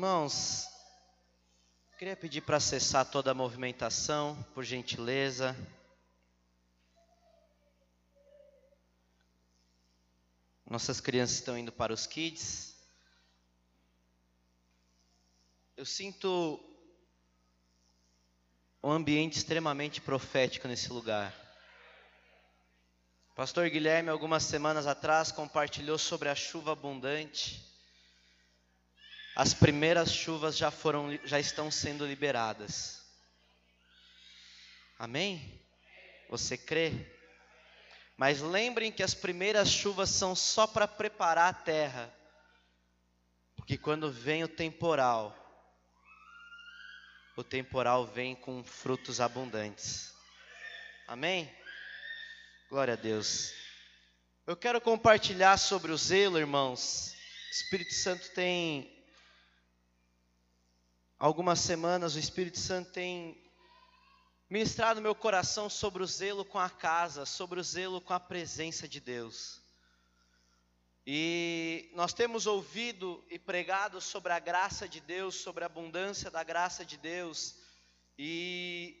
Irmãos, queria pedir para acessar toda a movimentação, por gentileza. Nossas crianças estão indo para os kids. Eu sinto um ambiente extremamente profético nesse lugar. Pastor Guilherme, algumas semanas atrás, compartilhou sobre a chuva abundante. As primeiras chuvas já foram, já estão sendo liberadas. Amém? Você crê? Mas lembrem que as primeiras chuvas são só para preparar a terra. Porque quando vem o temporal, o temporal vem com frutos abundantes. Amém? Glória a Deus. Eu quero compartilhar sobre o zelo, irmãos. O Espírito Santo tem algumas semanas, o Espírito Santo tem ministrado meu coração sobre o zelo com a casa, sobre o zelo com a presença de Deus. E nós temos ouvido e pregado sobre a graça de Deus, sobre a abundância da graça de Deus. E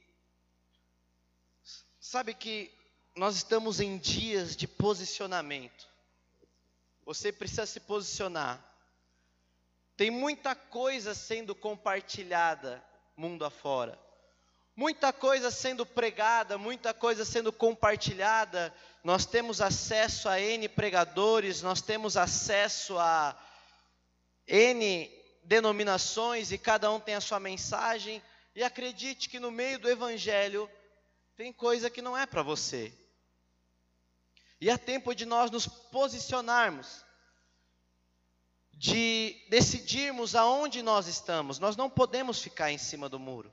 sabe que nós estamos em dias de posicionamento. Você precisa se posicionar. Tem muita coisa sendo compartilhada mundo afora muita coisa sendo pregada, muita coisa sendo compartilhada. Nós temos acesso a N pregadores, nós temos acesso a N denominações e cada um tem a sua mensagem. E acredite que no meio do Evangelho tem coisa que não é para você. E é tempo de nós nos posicionarmos, de decidirmos aonde nós estamos. Nós não podemos ficar em cima do muro.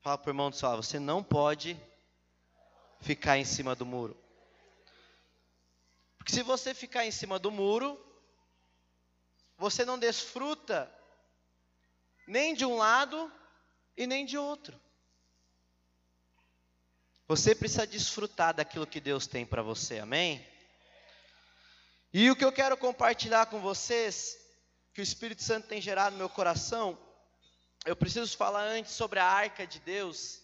Fala para o irmão do seu você não pode ficar em cima do muro. Porque se você ficar em cima do muro, você não desfruta nem de um lado e nem de outro. Você precisa desfrutar daquilo que Deus tem para você, amém? E o que eu quero compartilhar com vocês, que o Espírito Santo tem gerado no meu coração, eu preciso falar antes sobre a arca de Deus,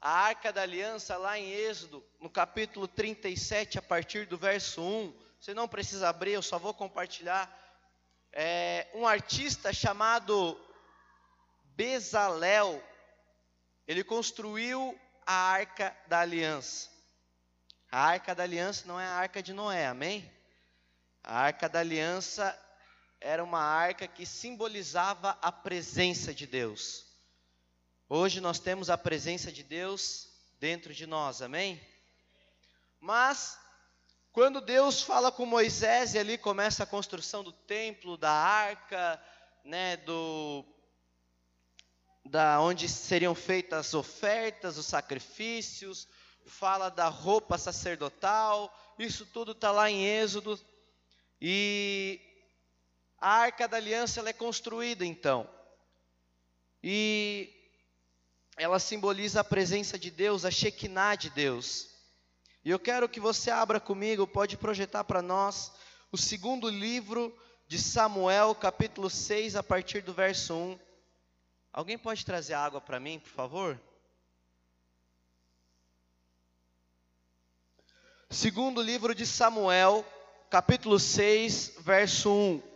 a arca da aliança, lá em Êxodo, no capítulo 37, a partir do verso 1. Você não precisa abrir, eu só vou compartilhar. É, um artista chamado Bezalel, ele construiu a arca da aliança. A arca da aliança não é a arca de Noé, amém? A arca da aliança era uma arca que simbolizava a presença de Deus. Hoje nós temos a presença de Deus dentro de nós, amém? Mas, quando Deus fala com Moisés e ali começa a construção do templo, da arca, né, do da onde seriam feitas as ofertas, os sacrifícios, fala da roupa sacerdotal, isso tudo está lá em Êxodo. E a arca da aliança ela é construída então. E ela simboliza a presença de Deus, a Shekinah de Deus. E eu quero que você abra comigo, pode projetar para nós o segundo livro de Samuel, capítulo 6, a partir do verso 1. Alguém pode trazer água para mim, por favor? Segundo livro de Samuel, capítulo 6, verso 1.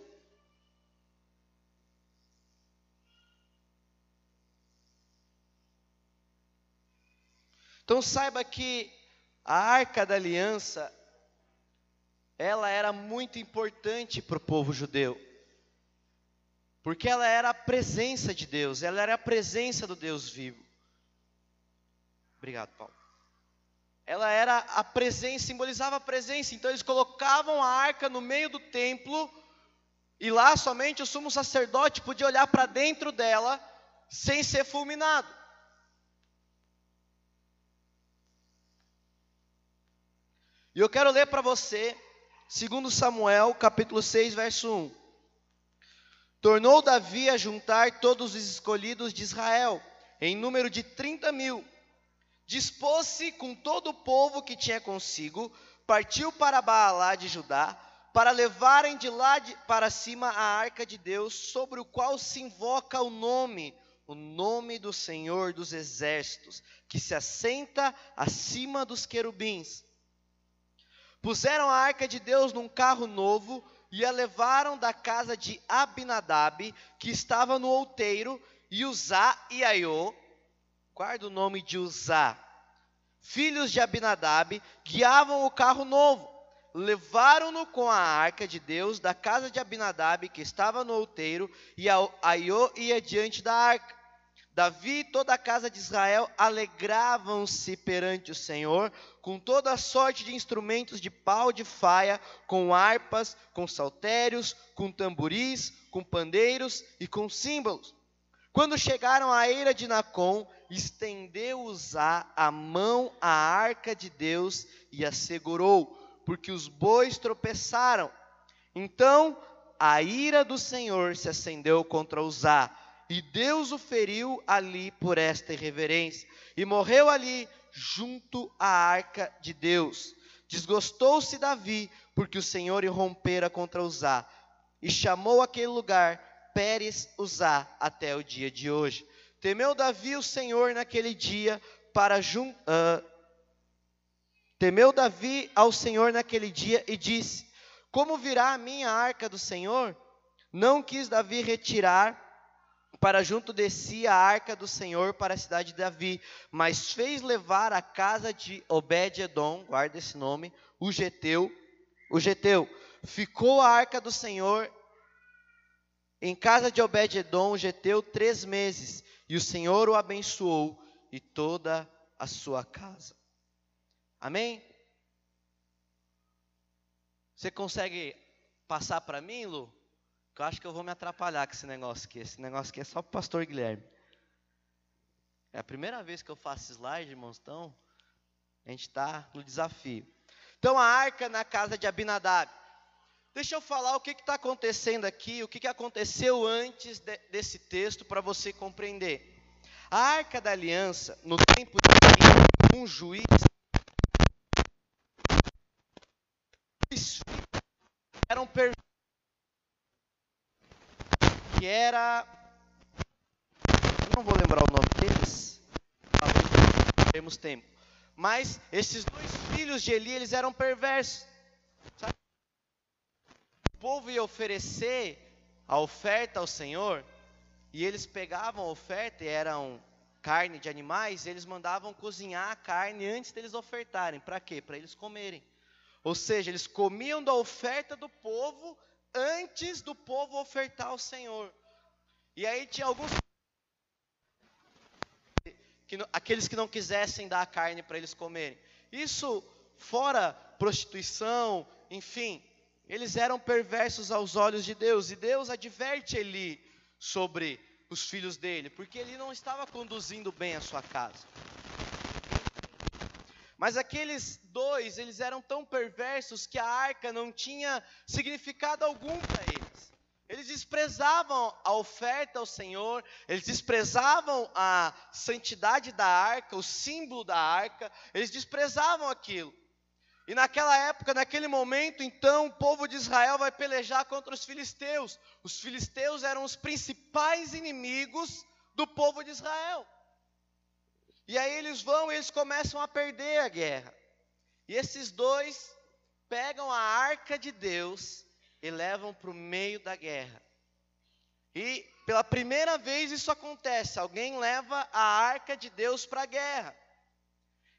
Então saiba que a arca da aliança, ela era muito importante para o povo judeu. Porque ela era a presença de Deus, ela era a presença do Deus vivo. Obrigado, Paulo. Ela era a presença, simbolizava a presença. Então eles colocavam a arca no meio do templo, e lá somente o sumo sacerdote podia olhar para dentro dela sem ser fulminado. E eu quero ler para você, segundo Samuel, capítulo 6, verso 1. Tornou Davi a juntar todos os escolhidos de Israel, em número de 30 mil. Dispôs-se com todo o povo que tinha consigo, partiu para Baalá de Judá, para levarem de lá de, para cima a arca de Deus, sobre o qual se invoca o nome, o nome do Senhor dos exércitos, que se assenta acima dos querubins. Puseram a arca de Deus num carro novo e a levaram da casa de Abinadab, que estava no outeiro, e Uzá e Aiô, guarda o nome de Uzá, filhos de Abinadab, guiavam o carro novo. Levaram-no com a arca de Deus da casa de Abinadab, que estava no outeiro, e Aiô ia diante da arca. Davi e toda a casa de Israel alegravam-se perante o Senhor com toda a sorte de instrumentos de pau de faia, com harpas, com saltérios, com tamboris, com pandeiros e com símbolos. Quando chegaram à eira de Nacon, estendeu Uzá a mão à arca de Deus e a segurou, porque os bois tropeçaram. Então a ira do Senhor se acendeu contra Uzá, e Deus o feriu ali por esta irreverência, e morreu ali junto à arca de Deus. Desgostou-se Davi, porque o Senhor irrompera contra Uzá, e chamou aquele lugar Pérez Uzá até o dia de hoje. Temeu Davi o Senhor naquele dia para jun... Uh, temeu Davi ao Senhor naquele dia e disse: Como virá a minha arca do Senhor? Não quis Davi retirar para junto de si a arca do Senhor para a cidade de Davi, mas fez levar a casa de Obed-edom, guarda esse nome, o Geteu, o Geteu. Ficou a arca do Senhor em casa de Obed-edom, o Geteu, três meses, e o Senhor o abençoou e toda a sua casa. Amém? Você consegue passar para mim, Lu? Que eu acho que eu vou me atrapalhar com esse negócio aqui. Esse negócio aqui é só para o pastor Guilherme. É a primeira vez que eu faço slide, irmãos, então a gente está no desafio. Então a arca na casa de Abinadab. Deixa eu falar o que está acontecendo aqui, o que, que aconteceu antes de, desse texto para você compreender. A arca da aliança, no tempo de um juiz, eram perfeitos que era. Não vou lembrar o nome deles, temos tempo. Mas esses dois filhos de Eli, eles eram perversos. Povo ia oferecer a oferta ao Senhor, e eles pegavam a oferta, e eram carne de animais, eles mandavam cozinhar a carne antes deles ofertarem. Para quê? Para eles comerem. Ou seja, eles comiam da oferta do povo antes do povo ofertar ao Senhor. E aí tinha alguns que, aqueles que não quisessem dar a carne para eles comerem. Isso fora prostituição, enfim, eles eram perversos aos olhos de Deus, e Deus adverte Eli sobre os filhos dele, porque ele não estava conduzindo bem a sua casa. Mas aqueles dois, eles eram tão perversos que a arca não tinha significado algum para eles. Eles desprezavam a oferta ao Senhor, eles desprezavam a santidade da arca, o símbolo da arca, eles desprezavam aquilo. E naquela época, naquele momento, então, o povo de Israel vai pelejar contra os filisteus. Os filisteus eram os principais inimigos do povo de Israel. E aí eles vão e eles começam a perder a guerra. E esses dois pegam a arca de Deus e levam para o meio da guerra. E pela primeira vez isso acontece, alguém leva a arca de Deus para a guerra.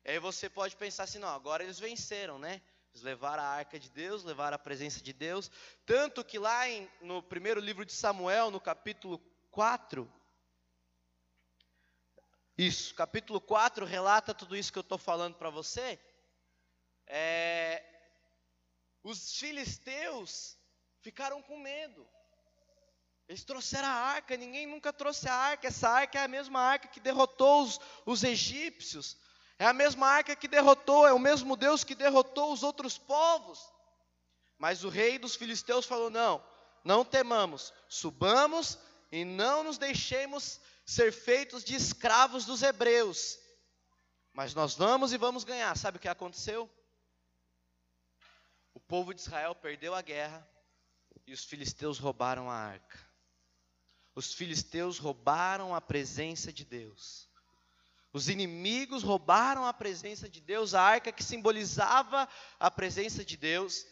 Aí você pode pensar assim, não, agora eles venceram, né? Eles levaram a arca de Deus, levaram a presença de Deus. Tanto que lá em, no primeiro livro de Samuel, no capítulo 4, isso, capítulo 4 relata tudo isso que eu estou falando para você. É, os filisteus ficaram com medo. Eles trouxeram a arca, ninguém nunca trouxe a arca. Essa arca é a mesma arca que derrotou os, os egípcios. É a mesma arca que derrotou, é o mesmo Deus que derrotou os outros povos. Mas o rei dos filisteus falou: não, não temamos, subamos e não nos deixemos ser feitos de escravos dos hebreus. Mas nós vamos e vamos ganhar. Sabe o que aconteceu? O povo de Israel perdeu a guerra e os filisteus roubaram a arca. Os filisteus roubaram a presença de Deus. Os inimigos roubaram a presença de Deus, a arca que simbolizava a presença de Deus.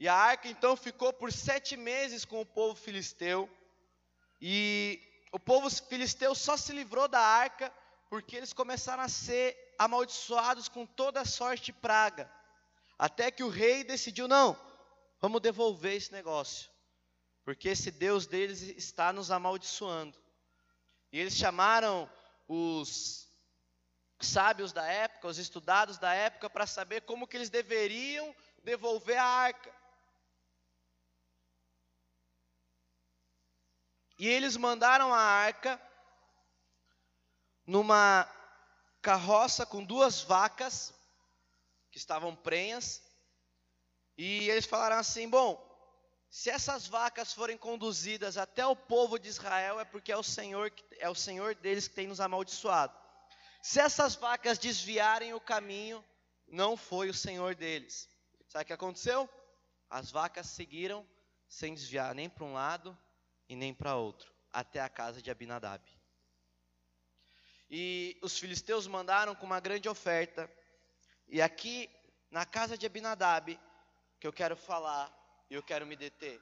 E a arca então ficou por sete meses com o povo filisteu. E o povo filisteu só se livrou da arca porque eles começaram a ser amaldiçoados com toda sorte de praga. Até que o rei decidiu: não, vamos devolver esse negócio, porque esse Deus deles está nos amaldiçoando. E eles chamaram os sábios da época, os estudados da época, para saber como que eles deveriam devolver a arca. E eles mandaram a arca numa carroça com duas vacas que estavam prenhas. E eles falaram assim: bom, se essas vacas forem conduzidas até o povo de Israel, é porque é o Senhor, é o Senhor deles que tem nos amaldiçoado. Se essas vacas desviarem o caminho, não foi o Senhor deles. Sabe o que aconteceu? As vacas seguiram sem desviar nem para um lado e nem para outro, até a casa de Abinadab. E os filisteus mandaram com uma grande oferta. E aqui, na casa de Abinadab, que eu quero falar e eu quero me deter.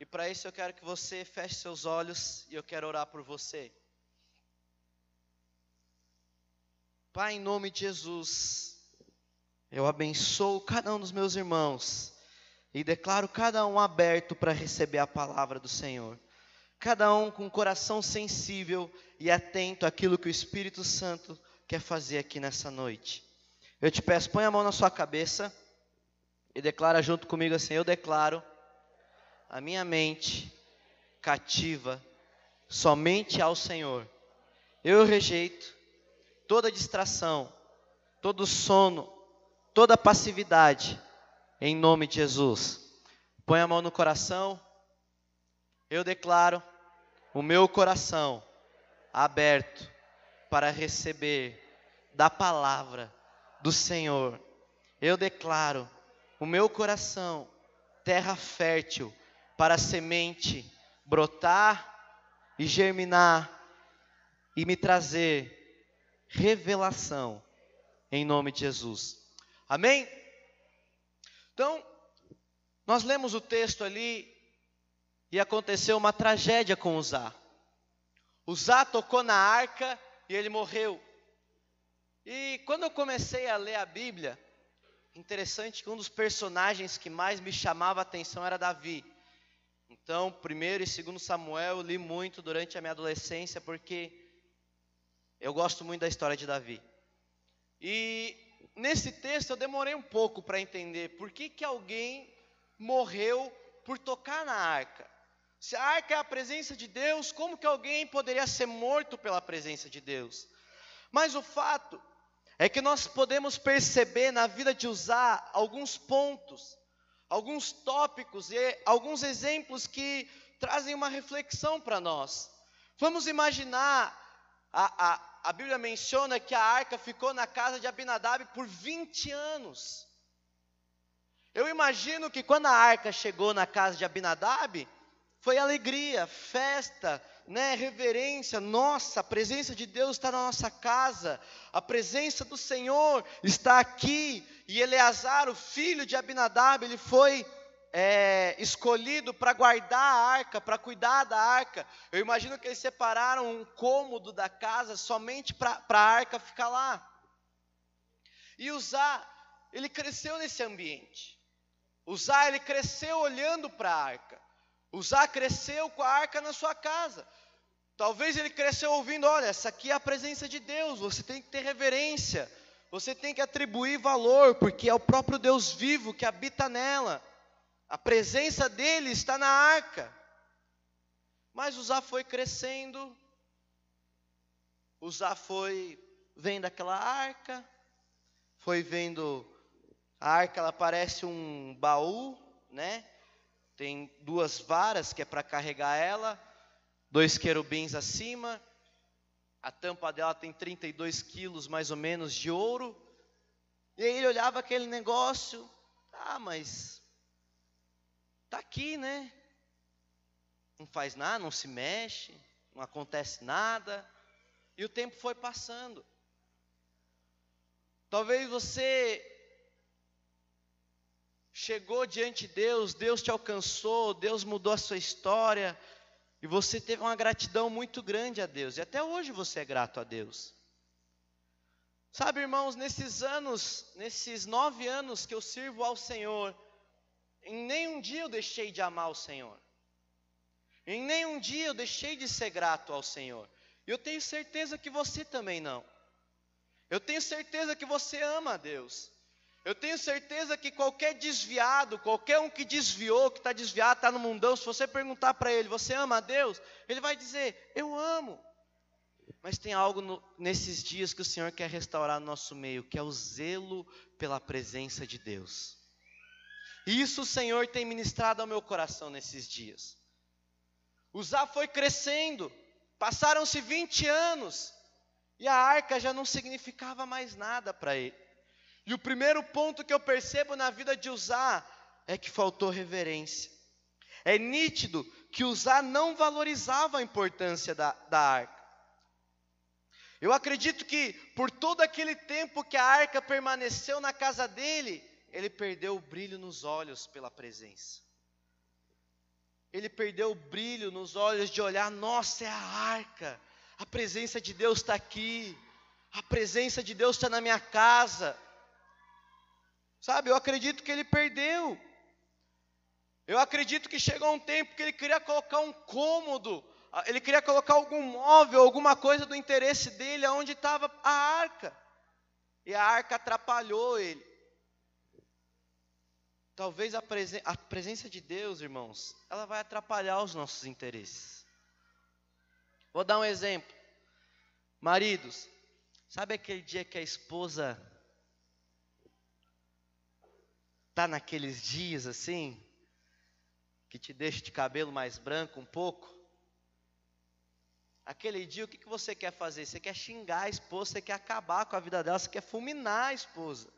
E para isso eu quero que você feche seus olhos e eu quero orar por você. Pai, em nome de Jesus, eu abençoo cada um dos meus irmãos e declaro cada um aberto para receber a palavra do Senhor. Cada um com coração sensível e atento àquilo que o Espírito Santo quer fazer aqui nessa noite. Eu te peço, põe a mão na sua cabeça e declara junto comigo assim: Eu declaro a minha mente cativa somente ao Senhor. Eu rejeito toda distração, todo sono, toda passividade, em nome de Jesus. Põe a mão no coração. Eu declaro o meu coração aberto para receber da palavra do Senhor. Eu declaro o meu coração terra fértil para a semente brotar e germinar e me trazer revelação em nome de Jesus. Amém? Então, nós lemos o texto ali e aconteceu uma tragédia com Uzá. Uzá tocou na arca e ele morreu. E quando eu comecei a ler a Bíblia, interessante que um dos personagens que mais me chamava a atenção era Davi. Então, primeiro e segundo Samuel eu li muito durante a minha adolescência porque eu gosto muito da história de Davi. E nesse texto eu demorei um pouco para entender por que, que alguém morreu por tocar na arca. Se a arca é a presença de Deus, como que alguém poderia ser morto pela presença de Deus? Mas o fato é que nós podemos perceber na vida de usar alguns pontos, alguns tópicos e alguns exemplos que trazem uma reflexão para nós. Vamos imaginar a, a, a Bíblia menciona que a arca ficou na casa de Abinadab por 20 anos. Eu imagino que quando a arca chegou na casa de Abinadab, foi alegria, festa, né, reverência. Nossa, a presença de Deus está na nossa casa, a presença do Senhor está aqui. E Eleazar, o filho de Abinadab, ele foi é, escolhido para guardar a arca, para cuidar da arca. Eu imagino que eles separaram um cômodo da casa somente para a arca ficar lá. E Uzá, ele cresceu nesse ambiente. Uzá, ele cresceu olhando para a arca. Uzá cresceu com a arca na sua casa. Talvez ele cresceu ouvindo: olha, essa aqui é a presença de Deus, você tem que ter reverência, você tem que atribuir valor, porque é o próprio Deus vivo que habita nela. A presença dele está na arca. Mas Uzá foi crescendo, Uzá foi vendo aquela arca, foi vendo a arca, ela parece um baú, né? Tem duas varas que é para carregar ela, dois querubins acima, a tampa dela tem 32 quilos mais ou menos de ouro. E aí ele olhava aquele negócio, Ah, mas tá aqui, né? Não faz nada, não se mexe, não acontece nada. E o tempo foi passando. Talvez você chegou diante de Deus, Deus te alcançou, Deus mudou a sua história, e você teve uma gratidão muito grande a Deus, e até hoje você é grato a Deus. Sabe, irmãos, nesses anos, nesses nove anos que eu sirvo ao Senhor, em nenhum dia eu deixei de amar o Senhor, em nenhum dia eu deixei de ser grato ao Senhor, e eu tenho certeza que você também não. Eu tenho certeza que você ama a Deus. Eu tenho certeza que qualquer desviado, qualquer um que desviou, que está desviado, está no mundão, se você perguntar para ele, você ama a Deus? Ele vai dizer, eu amo. Mas tem algo no, nesses dias que o Senhor quer restaurar no nosso meio, que é o zelo pela presença de Deus. Isso o Senhor tem ministrado ao meu coração nesses dias. Zá foi crescendo, passaram-se 20 anos, e a arca já não significava mais nada para ele. E o primeiro ponto que eu percebo na vida de Uzá é que faltou reverência. É nítido que Uzá não valorizava a importância da, da arca. Eu acredito que por todo aquele tempo que a arca permaneceu na casa dele, ele perdeu o brilho nos olhos pela presença. Ele perdeu o brilho nos olhos de olhar, nossa, é a arca, a presença de Deus está aqui, a presença de Deus está na minha casa. Sabe, eu acredito que ele perdeu. Eu acredito que chegou um tempo que ele queria colocar um cômodo, ele queria colocar algum móvel, alguma coisa do interesse dele, aonde estava a arca. E a arca atrapalhou ele. Talvez a, presen a presença de Deus, irmãos, ela vai atrapalhar os nossos interesses. Vou dar um exemplo. Maridos, sabe aquele dia que a esposa Está naqueles dias assim, que te deixa de cabelo mais branco um pouco? Aquele dia, o que, que você quer fazer? Você quer xingar a esposa, você quer acabar com a vida dela, você quer fulminar a esposa.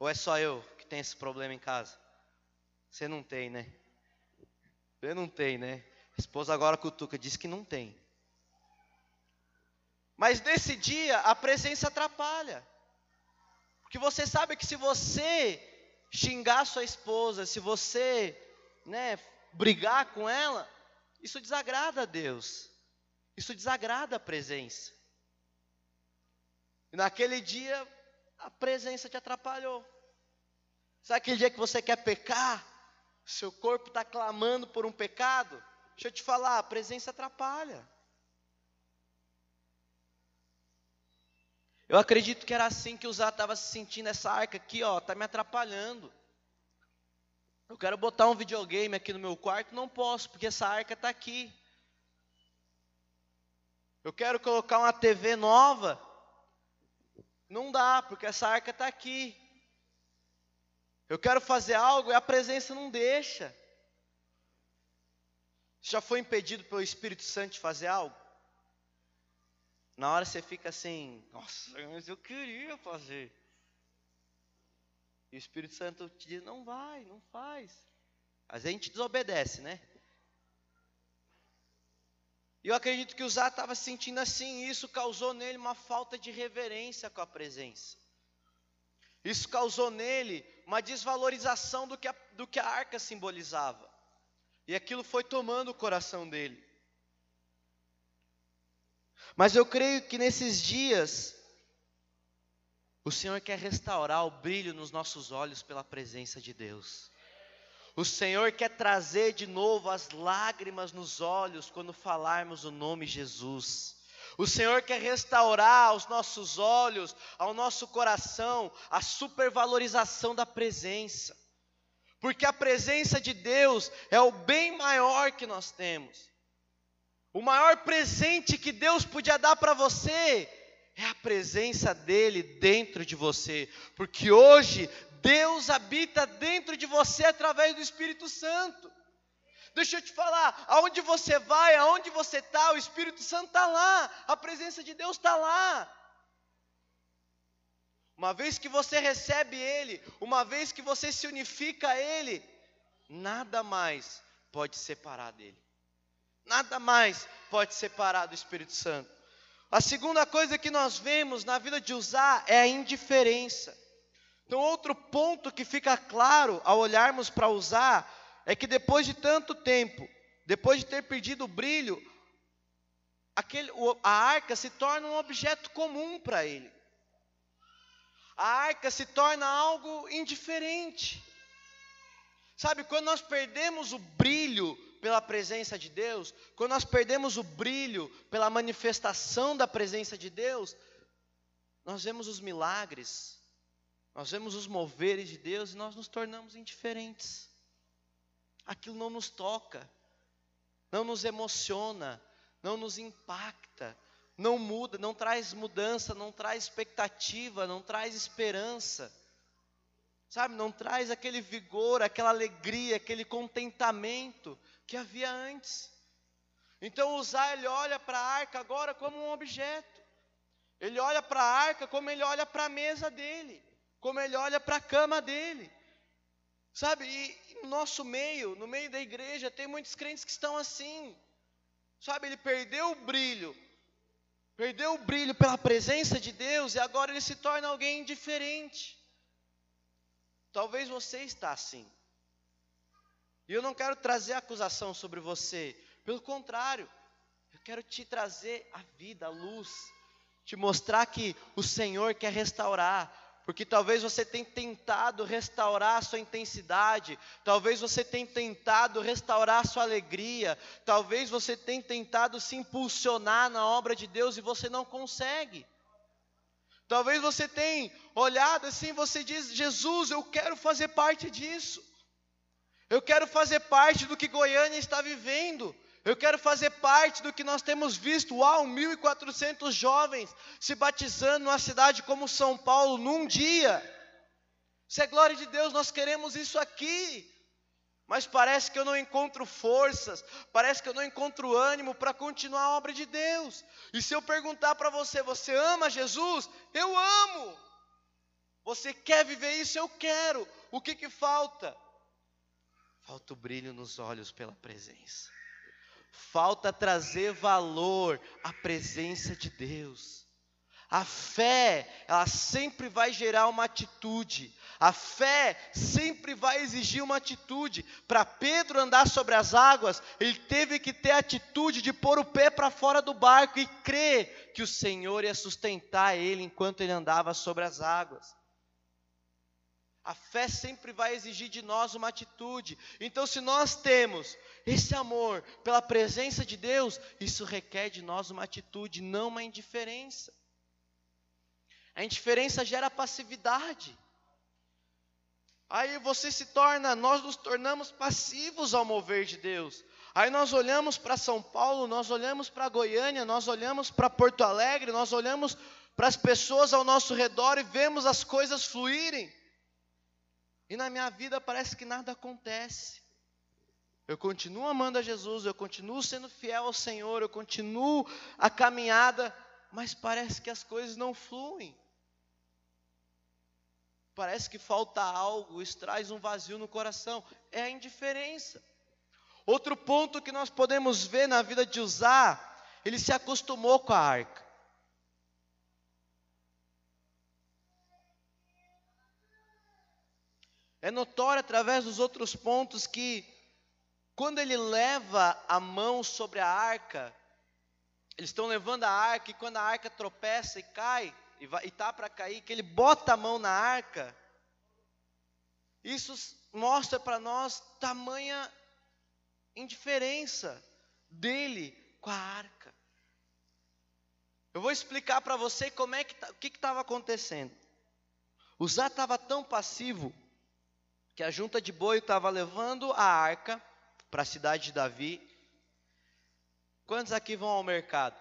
Ou é só eu que tenho esse problema em casa? Você não tem, né? Você não tem, né? A esposa agora cutuca, diz que não tem. Mas nesse dia, a presença atrapalha. Porque você sabe que se você xingar sua esposa, se você, né, brigar com ela, isso desagrada a Deus. Isso desagrada a presença. E naquele dia a presença te atrapalhou. Sabe aquele dia que você quer pecar? Seu corpo está clamando por um pecado? Deixa eu te falar, a presença atrapalha. Eu acredito que era assim que Uzá estava se sentindo essa arca aqui, ó, tá me atrapalhando. Eu quero botar um videogame aqui no meu quarto, não posso, porque essa arca está aqui. Eu quero colocar uma TV nova, não dá, porque essa arca está aqui. Eu quero fazer algo e a presença não deixa. Já foi impedido pelo Espírito Santo de fazer algo? Na hora você fica assim, nossa, mas eu queria fazer. E o Espírito Santo te diz, não vai, não faz. Às vezes a gente desobedece, né? E eu acredito que o Zá estava sentindo assim, e isso causou nele uma falta de reverência com a presença. Isso causou nele uma desvalorização do que a, do que a arca simbolizava. E aquilo foi tomando o coração dele. Mas eu creio que nesses dias, o Senhor quer restaurar o brilho nos nossos olhos pela presença de Deus. O Senhor quer trazer de novo as lágrimas nos olhos quando falarmos o nome Jesus. O Senhor quer restaurar aos nossos olhos, ao nosso coração, a supervalorização da presença. Porque a presença de Deus é o bem maior que nós temos. O maior presente que Deus podia dar para você é a presença dele dentro de você, porque hoje Deus habita dentro de você através do Espírito Santo. Deixa eu te falar, aonde você vai, aonde você está, o Espírito Santo está lá, a presença de Deus está lá. uma vez que você recebe Ele, uma vez que você se unifica a Ele, nada mais pode separar dele. Nada mais pode separar do Espírito Santo. A segunda coisa que nós vemos na vida de usar é a indiferença. Então, outro ponto que fica claro ao olharmos para usar é que depois de tanto tempo, depois de ter perdido o brilho, aquele, a arca se torna um objeto comum para ele. A arca se torna algo indiferente. Sabe, quando nós perdemos o brilho pela presença de Deus, quando nós perdemos o brilho pela manifestação da presença de Deus, nós vemos os milagres, nós vemos os moveres de Deus e nós nos tornamos indiferentes. Aquilo não nos toca, não nos emociona, não nos impacta, não muda, não traz mudança, não traz expectativa, não traz esperança. Sabe, não traz aquele vigor, aquela alegria, aquele contentamento que havia antes. Então Uzá, ele olha para a arca agora como um objeto. Ele olha para a arca como ele olha para a mesa dele, como ele olha para a cama dele. Sabe, e no nosso meio, no meio da igreja, tem muitos crentes que estão assim. Sabe, ele perdeu o brilho, perdeu o brilho pela presença de Deus e agora ele se torna alguém indiferente. Talvez você está assim. E eu não quero trazer acusação sobre você, pelo contrário, eu quero te trazer a vida, a luz, te mostrar que o Senhor quer restaurar, porque talvez você tenha tentado restaurar a sua intensidade, talvez você tenha tentado restaurar a sua alegria, talvez você tenha tentado se impulsionar na obra de Deus e você não consegue. Talvez você tenha olhado assim, você diz: Jesus, eu quero fazer parte disso. Eu quero fazer parte do que Goiânia está vivendo. Eu quero fazer parte do que nós temos visto. Uau, 1.400 jovens se batizando numa cidade como São Paulo num dia. Se é glória de Deus, nós queremos isso aqui. Mas parece que eu não encontro forças, parece que eu não encontro ânimo para continuar a obra de Deus. E se eu perguntar para você, você ama Jesus? Eu amo. Você quer viver isso? Eu quero. O que que falta? Falta o brilho nos olhos pela presença falta trazer valor à presença de Deus. A fé, ela sempre vai gerar uma atitude. A fé sempre vai exigir uma atitude. Para Pedro andar sobre as águas, ele teve que ter a atitude de pôr o pé para fora do barco e crer que o Senhor ia sustentar ele enquanto ele andava sobre as águas. A fé sempre vai exigir de nós uma atitude. Então, se nós temos esse amor pela presença de Deus, isso requer de nós uma atitude, não uma indiferença. A indiferença gera passividade. Aí você se torna, nós nos tornamos passivos ao mover de Deus. Aí nós olhamos para São Paulo, nós olhamos para Goiânia, nós olhamos para Porto Alegre, nós olhamos para as pessoas ao nosso redor e vemos as coisas fluírem. E na minha vida parece que nada acontece. Eu continuo amando a Jesus, eu continuo sendo fiel ao Senhor, eu continuo a caminhada, mas parece que as coisas não fluem. Parece que falta algo, isso traz um vazio no coração. É a indiferença. Outro ponto que nós podemos ver na vida de Usar, ele se acostumou com a arca. É notório através dos outros pontos que, quando ele leva a mão sobre a arca, eles estão levando a arca, e quando a arca tropeça e cai, e está para cair, que ele bota a mão na arca, isso mostra para nós tamanha indiferença dele com a arca. Eu vou explicar para você como é que tá, o que estava acontecendo. O Zá estava tão passivo que a junta de boi estava levando a arca para a cidade de Davi. Quantos aqui vão ao mercado?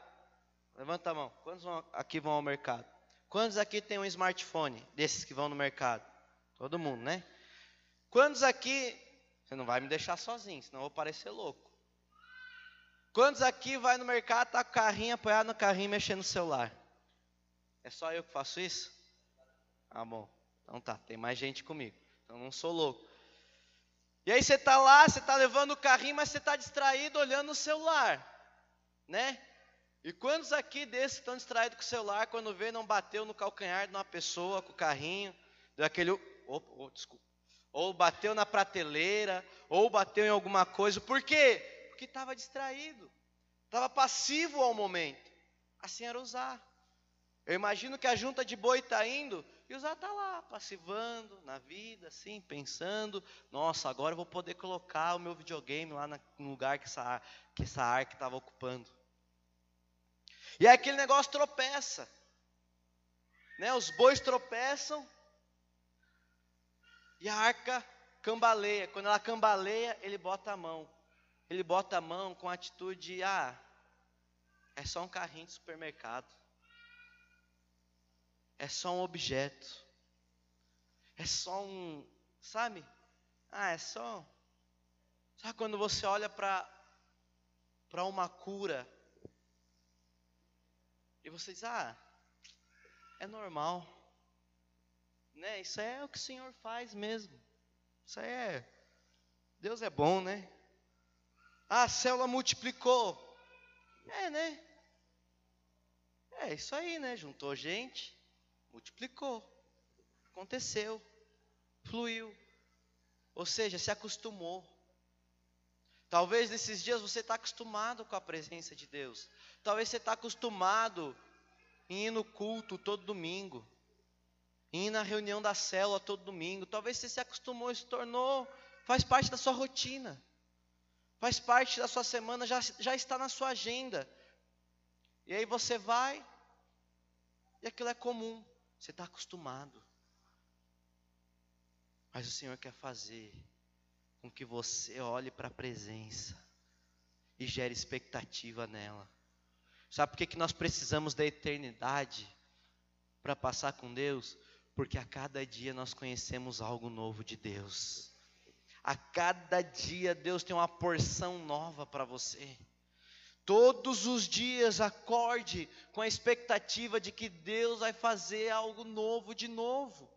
Levanta a mão. Quantos aqui vão ao mercado? Quantos aqui tem um smartphone desses que vão no mercado? Todo mundo, né? Quantos aqui. Você não vai me deixar sozinho, senão eu vou parecer louco. Quantos aqui vai no mercado, tá com o carrinho apoiado no carrinho mexendo no celular? É só eu que faço isso? Ah, bom. Então tá, tem mais gente comigo. Então não sou louco. E aí você tá lá, você tá levando o carrinho, mas você tá distraído olhando o celular, né? E quantos aqui desses estão distraídos com o celular quando vê não bateu no calcanhar de uma pessoa com o carrinho, deu aquele, oh, desculpa, ou bateu na prateleira, ou bateu em alguma coisa. Por quê? Porque estava distraído, estava passivo ao momento. Assim era usar. Eu imagino que a junta de boi está indo e o Zá está lá, passivando na vida, assim, pensando: nossa, agora eu vou poder colocar o meu videogame lá no lugar que essa, que essa arca estava ocupando. E aí aquele negócio tropeça. Né? Os bois tropeçam e a arca cambaleia. Quando ela cambaleia, ele bota a mão. Ele bota a mão com a atitude de, ah, é só um carrinho de supermercado. É só um objeto. É só um, sabe? Ah, é só. Sabe quando você olha para para uma cura e você diz: "Ah, é normal". Né? Isso é o que o Senhor faz mesmo. Isso é Deus é bom, né? Ah, a célula multiplicou. É, né? É isso aí, né? Juntou gente, multiplicou, aconteceu, fluiu. Ou seja, se acostumou. Talvez nesses dias você está acostumado com a presença de Deus. Talvez você está acostumado em ir no culto todo domingo. Em ir na reunião da célula todo domingo. Talvez você se acostumou e se tornou, faz parte da sua rotina. Faz parte da sua semana, já, já está na sua agenda. E aí você vai, e aquilo é comum. Você está acostumado. Mas o Senhor quer fazer com que você olhe para a presença e gere expectativa nela. Sabe por que, que nós precisamos da eternidade para passar com Deus? Porque a cada dia nós conhecemos algo novo de Deus. A cada dia Deus tem uma porção nova para você. Todos os dias acorde com a expectativa de que Deus vai fazer algo novo de novo.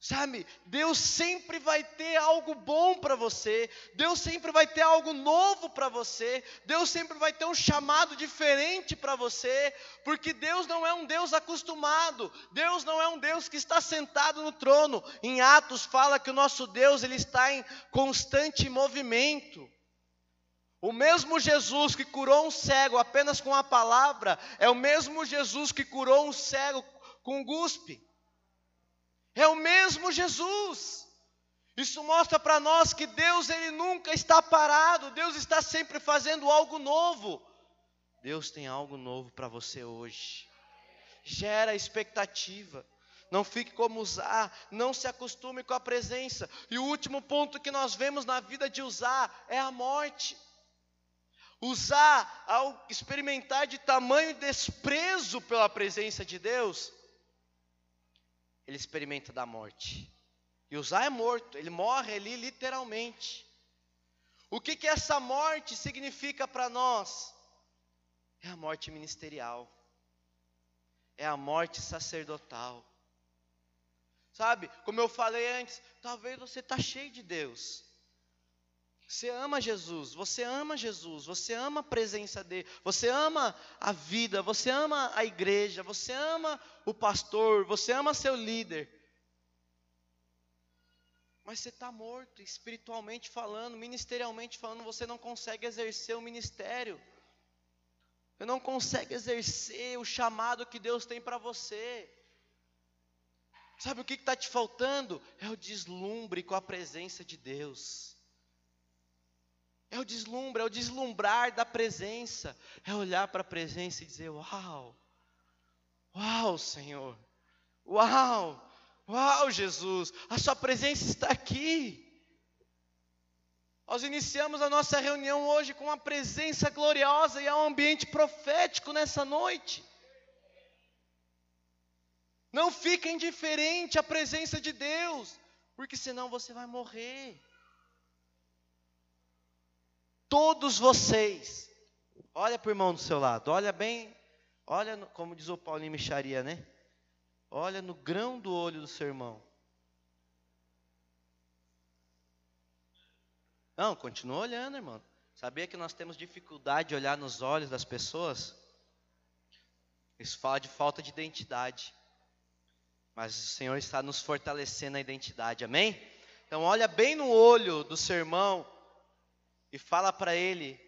Sabe, Deus sempre vai ter algo bom para você, Deus sempre vai ter algo novo para você, Deus sempre vai ter um chamado diferente para você, porque Deus não é um Deus acostumado, Deus não é um Deus que está sentado no trono. Em Atos fala que o nosso Deus ele está em constante movimento. O mesmo Jesus que curou um cego apenas com a palavra, é o mesmo Jesus que curou um cego com guspe. É o mesmo Jesus. Isso mostra para nós que Deus ele nunca está parado, Deus está sempre fazendo algo novo. Deus tem algo novo para você hoje. Gera expectativa. Não fique como usar, não se acostume com a presença. E o último ponto que nós vemos na vida de usar é a morte. Usar ao experimentar de tamanho desprezo pela presença de Deus, ele experimenta da morte. E Usar é morto, ele morre ali literalmente. O que que essa morte significa para nós? É a morte ministerial. É a morte sacerdotal. Sabe, como eu falei antes, talvez você está cheio de Deus. Você ama Jesus, você ama Jesus, você ama a presença dele, você ama a vida, você ama a igreja, você ama o pastor, você ama seu líder. Mas você está morto, espiritualmente falando, ministerialmente falando, você não consegue exercer o ministério. Você não consegue exercer o chamado que Deus tem para você. Sabe o que está te faltando? É o deslumbre com a presença de Deus. É o deslumbre, é o deslumbrar da presença. É olhar para a presença e dizer: Uau, Uau, Senhor, Uau, Uau, Jesus, a Sua presença está aqui. Nós iniciamos a nossa reunião hoje com uma presença gloriosa e é um ambiente profético nessa noite. Não fique indiferente à presença de Deus, porque senão você vai morrer. Todos vocês, olha para o irmão do seu lado, olha bem, olha como diz o Paulinho Micharia, né? Olha no grão do olho do seu irmão. Não, continua olhando, irmão. Sabia que nós temos dificuldade de olhar nos olhos das pessoas? Isso fala de falta de identidade. Mas o Senhor está nos fortalecendo a identidade, amém? Então, olha bem no olho do seu irmão e fala para ele,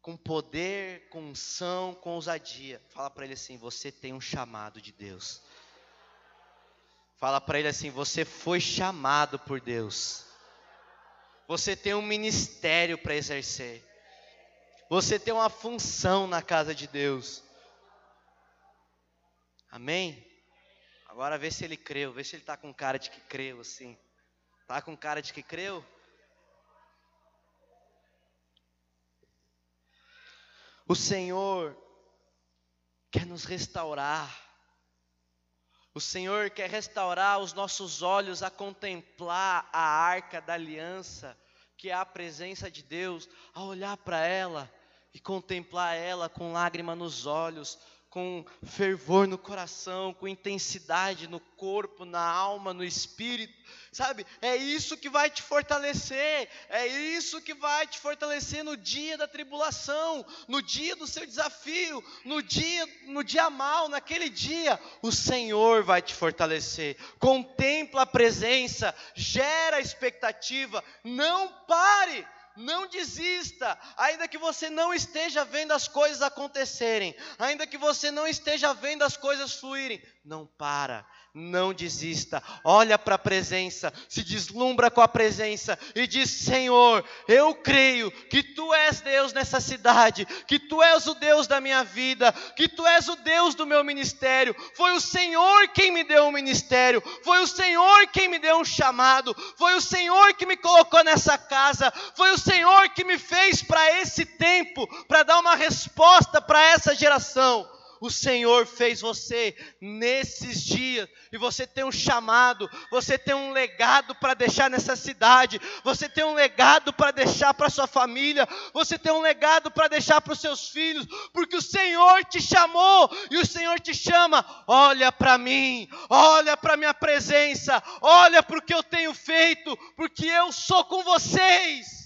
com poder, com unção, com ousadia. Fala para ele assim: Você tem um chamado de Deus. Fala para ele assim: Você foi chamado por Deus. Você tem um ministério para exercer. Você tem uma função na casa de Deus. Amém? Agora vê se ele creu, vê se ele está com cara de que creu assim. Está com cara de que creu? O Senhor quer nos restaurar. O Senhor quer restaurar os nossos olhos a contemplar a arca da aliança, que é a presença de Deus, a olhar para ela e contemplar ela com lágrima nos olhos, com fervor no coração, com intensidade no corpo, na alma, no espírito, sabe? É isso que vai te fortalecer, é isso que vai te fortalecer no dia da tribulação, no dia do seu desafio, no dia, no dia mal, naquele dia, o Senhor vai te fortalecer. Contempla a presença, gera expectativa, não pare não desista, ainda que você não esteja vendo as coisas acontecerem, ainda que você não esteja vendo as coisas fluírem, não para, não desista, olha para a presença, se deslumbra com a presença e diz: Senhor, eu creio que tu és Deus nessa cidade, que tu és o Deus da minha vida, que tu és o Deus do meu ministério. Foi o Senhor quem me deu um ministério, foi o Senhor quem me deu um chamado, foi o Senhor que me colocou nessa casa, foi o Senhor que me fez para esse tempo, para dar uma resposta para essa geração o Senhor fez você nesses dias, e você tem um chamado, você tem um legado para deixar nessa cidade, você tem um legado para deixar para sua família, você tem um legado para deixar para os seus filhos, porque o Senhor te chamou e o Senhor te chama. Olha para mim, olha para minha presença, olha para o que eu tenho feito, porque eu sou com vocês.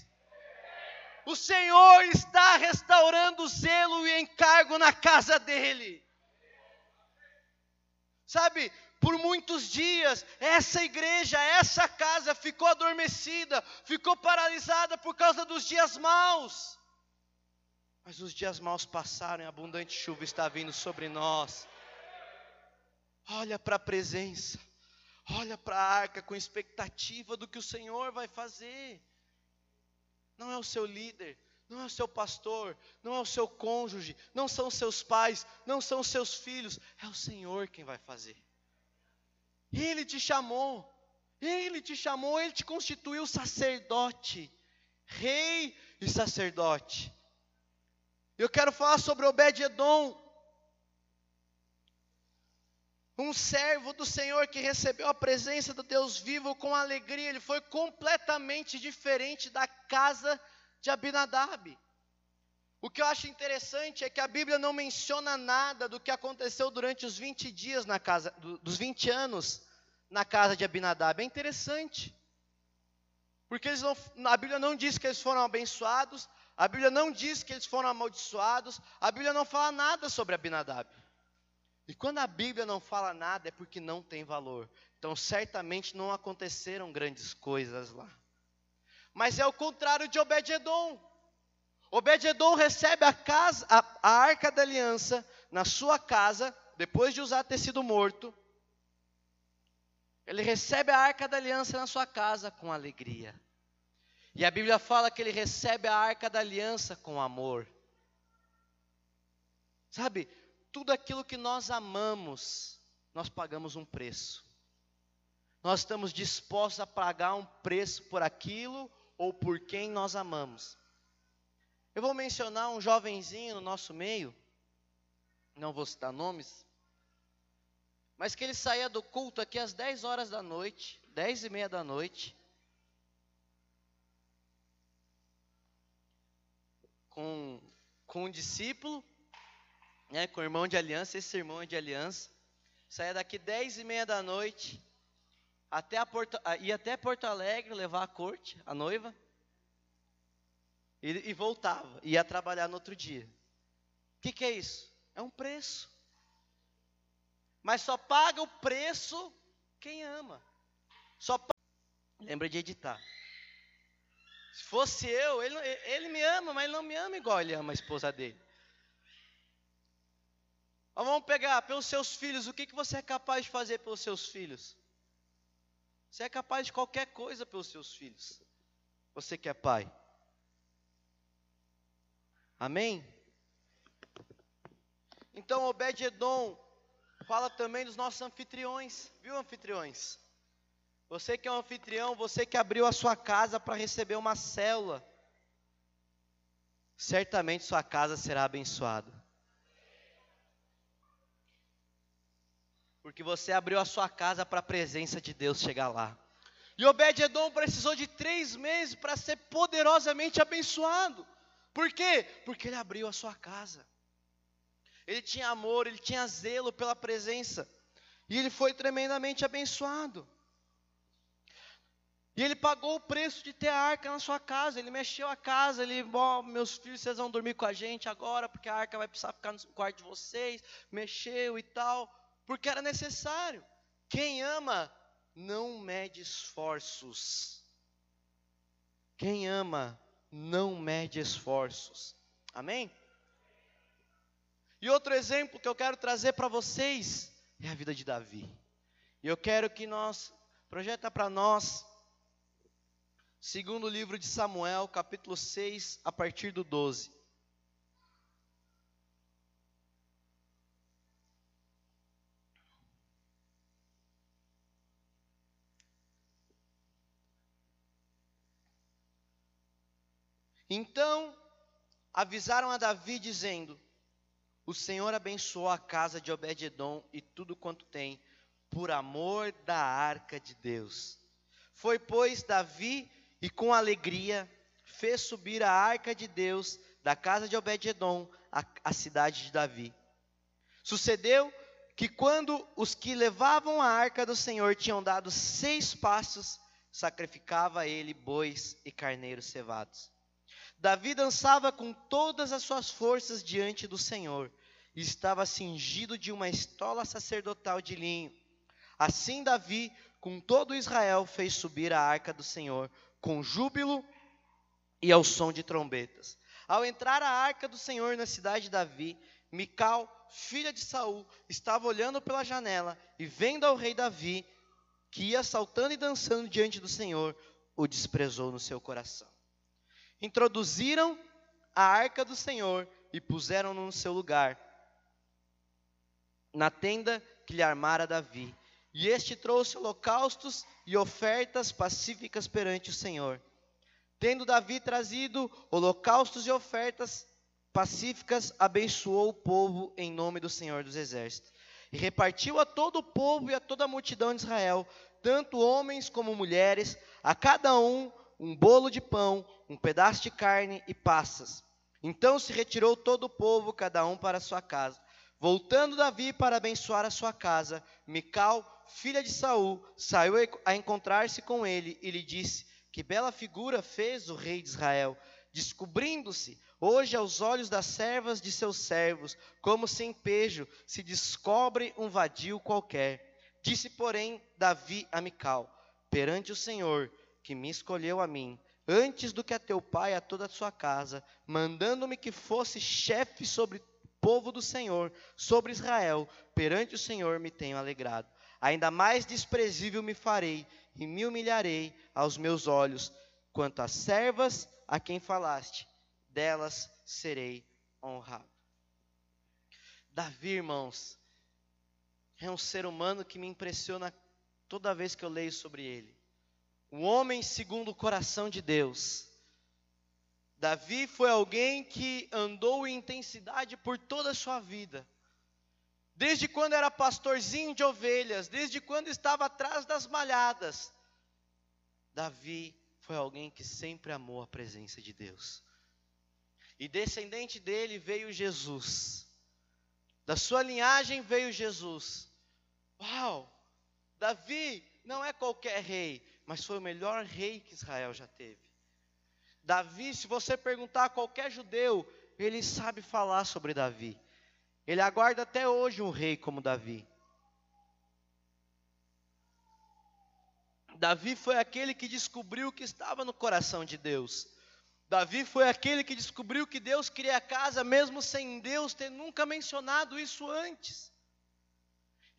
O Senhor está restaurando o zelo e encargo na casa dele. Sabe, por muitos dias, essa igreja, essa casa ficou adormecida, ficou paralisada por causa dos dias maus. Mas os dias maus passaram e abundante chuva está vindo sobre nós. Olha para a presença, olha para a arca com expectativa do que o Senhor vai fazer não é o seu líder, não é o seu pastor, não é o seu cônjuge, não são seus pais, não são seus filhos, é o Senhor quem vai fazer. Ele te chamou, ele te chamou, ele te constituiu sacerdote, rei e sacerdote. Eu quero falar sobre Obed-Edom, um servo do Senhor que recebeu a presença do Deus vivo com alegria, ele foi completamente diferente da casa de Abinadab. O que eu acho interessante é que a Bíblia não menciona nada do que aconteceu durante os 20 dias na casa, dos 20 anos na casa de Abinadab. É interessante. Porque não, a Bíblia não diz que eles foram abençoados, a Bíblia não diz que eles foram amaldiçoados, a Bíblia não fala nada sobre Abinadab. E quando a Bíblia não fala nada é porque não tem valor. Então, certamente não aconteceram grandes coisas lá. Mas é o contrário de Obed-Edom. Obed-Edom recebe a, casa, a, a arca da aliança na sua casa, depois de usar ter sido morto. Ele recebe a arca da aliança na sua casa com alegria. E a Bíblia fala que ele recebe a arca da aliança com amor. Sabe, tudo aquilo que nós amamos, nós pagamos um preço. Nós estamos dispostos a pagar um preço por aquilo ou por quem nós amamos. Eu vou mencionar um jovenzinho no nosso meio, não vou citar nomes, mas que ele saía do culto aqui às 10 horas da noite, 10 e meia da noite, com, com um discípulo né, com o irmão de aliança, esse irmão de aliança. saía daqui dez e meia da noite, até a Porto, ia até Porto Alegre levar a corte, a noiva, e, e voltava, ia trabalhar no outro dia. O que, que é isso? É um preço. Mas só paga o preço quem ama. Só paga. Lembra de editar. Se fosse eu, ele, ele me ama, mas ele não me ama igual ele ama a esposa dele. Vamos pegar pelos seus filhos, o que, que você é capaz de fazer pelos seus filhos? Você é capaz de qualquer coisa pelos seus filhos. Você que é pai. Amém? Então Obed-Edom fala também dos nossos anfitriões, viu anfitriões? Você que é um anfitrião, você que abriu a sua casa para receber uma célula, certamente sua casa será abençoada. Porque você abriu a sua casa para a presença de Deus chegar lá. E Obed-Edom precisou de três meses para ser poderosamente abençoado. Por quê? Porque ele abriu a sua casa. Ele tinha amor, ele tinha zelo pela presença. E ele foi tremendamente abençoado. E ele pagou o preço de ter a arca na sua casa. Ele mexeu a casa. Ele, oh, meus filhos, vocês vão dormir com a gente agora, porque a arca vai precisar ficar no quarto de vocês. Mexeu e tal, porque era necessário. Quem ama não mede esforços. Quem ama não mede esforços. Amém? E outro exemplo que eu quero trazer para vocês é a vida de Davi. E eu quero que nós projeta para nós segundo livro de Samuel, capítulo 6, a partir do 12. Então avisaram a Davi, dizendo: O Senhor abençoou a casa de Obed-Edom e tudo quanto tem, por amor da arca de Deus. Foi, pois, Davi e com alegria fez subir a arca de Deus da casa de Obed-Edom à cidade de Davi. Sucedeu que quando os que levavam a arca do Senhor tinham dado seis passos, sacrificava ele bois e carneiros cevados. Davi dançava com todas as suas forças diante do Senhor, e estava cingido de uma estola sacerdotal de linho. Assim Davi, com todo Israel, fez subir a arca do Senhor, com júbilo e ao som de trombetas. Ao entrar a arca do Senhor na cidade de Davi, Mical, filha de Saul, estava olhando pela janela e vendo ao rei Davi, que ia saltando e dançando diante do Senhor, o desprezou no seu coração introduziram a arca do Senhor e puseram-no no seu lugar, na tenda que lhe armara Davi. E este trouxe holocaustos e ofertas pacíficas perante o Senhor. Tendo Davi trazido holocaustos e ofertas pacíficas, abençoou o povo em nome do Senhor dos Exércitos. E repartiu a todo o povo e a toda a multidão de Israel, tanto homens como mulheres, a cada um um bolo de pão, um pedaço de carne e passas. Então se retirou todo o povo, cada um para sua casa. Voltando Davi para abençoar a sua casa, Mical, filha de Saul, saiu a encontrar-se com ele e lhe disse: Que bela figura fez o rei de Israel, descobrindo-se hoje aos olhos das servas de seus servos, como sem pejo se descobre um vadio qualquer. Disse, porém, Davi a Mical: Perante o Senhor, que me escolheu a mim, antes do que a teu pai a toda a sua casa, mandando-me que fosse chefe sobre o povo do Senhor, sobre Israel, perante o Senhor me tenho alegrado. Ainda mais desprezível me farei e me humilharei aos meus olhos, quanto às servas a quem falaste, delas serei honrado. Davi, irmãos, é um ser humano que me impressiona toda vez que eu leio sobre ele um homem segundo o coração de Deus. Davi foi alguém que andou em intensidade por toda a sua vida. Desde quando era pastorzinho de ovelhas, desde quando estava atrás das malhadas. Davi foi alguém que sempre amou a presença de Deus. E descendente dele veio Jesus. Da sua linhagem veio Jesus. Uau! Davi não é qualquer rei, mas foi o melhor rei que Israel já teve. Davi, se você perguntar a qualquer judeu, ele sabe falar sobre Davi. Ele aguarda até hoje um rei como Davi. Davi foi aquele que descobriu o que estava no coração de Deus. Davi foi aquele que descobriu que Deus queria a casa, mesmo sem Deus ter nunca mencionado isso antes.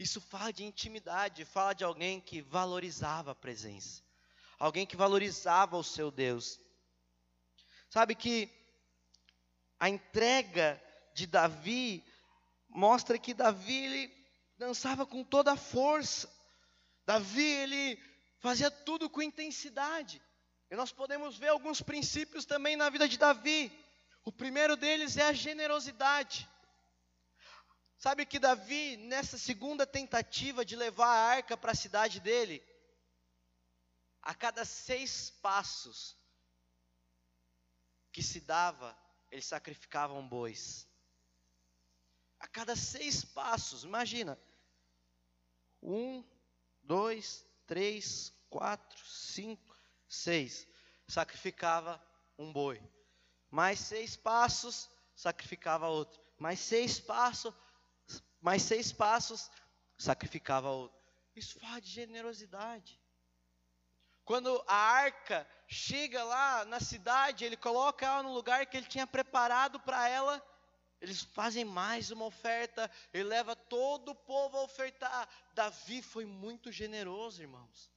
Isso fala de intimidade, fala de alguém que valorizava a presença, alguém que valorizava o seu Deus. Sabe que a entrega de Davi mostra que Davi ele dançava com toda a força. Davi ele fazia tudo com intensidade. E nós podemos ver alguns princípios também na vida de Davi. O primeiro deles é a generosidade. Sabe que Davi, nessa segunda tentativa de levar a arca para a cidade dele, a cada seis passos que se dava, ele sacrificava um bois. A cada seis passos, imagina, um, dois, três, quatro, cinco, seis. Sacrificava um boi. Mais seis passos, sacrificava outro. Mais seis passos, mais seis passos, sacrificava outro. Isso fala de generosidade. Quando a arca chega lá na cidade, ele coloca ela no lugar que ele tinha preparado para ela eles fazem mais uma oferta, ele leva todo o povo a ofertar. Davi foi muito generoso, irmãos.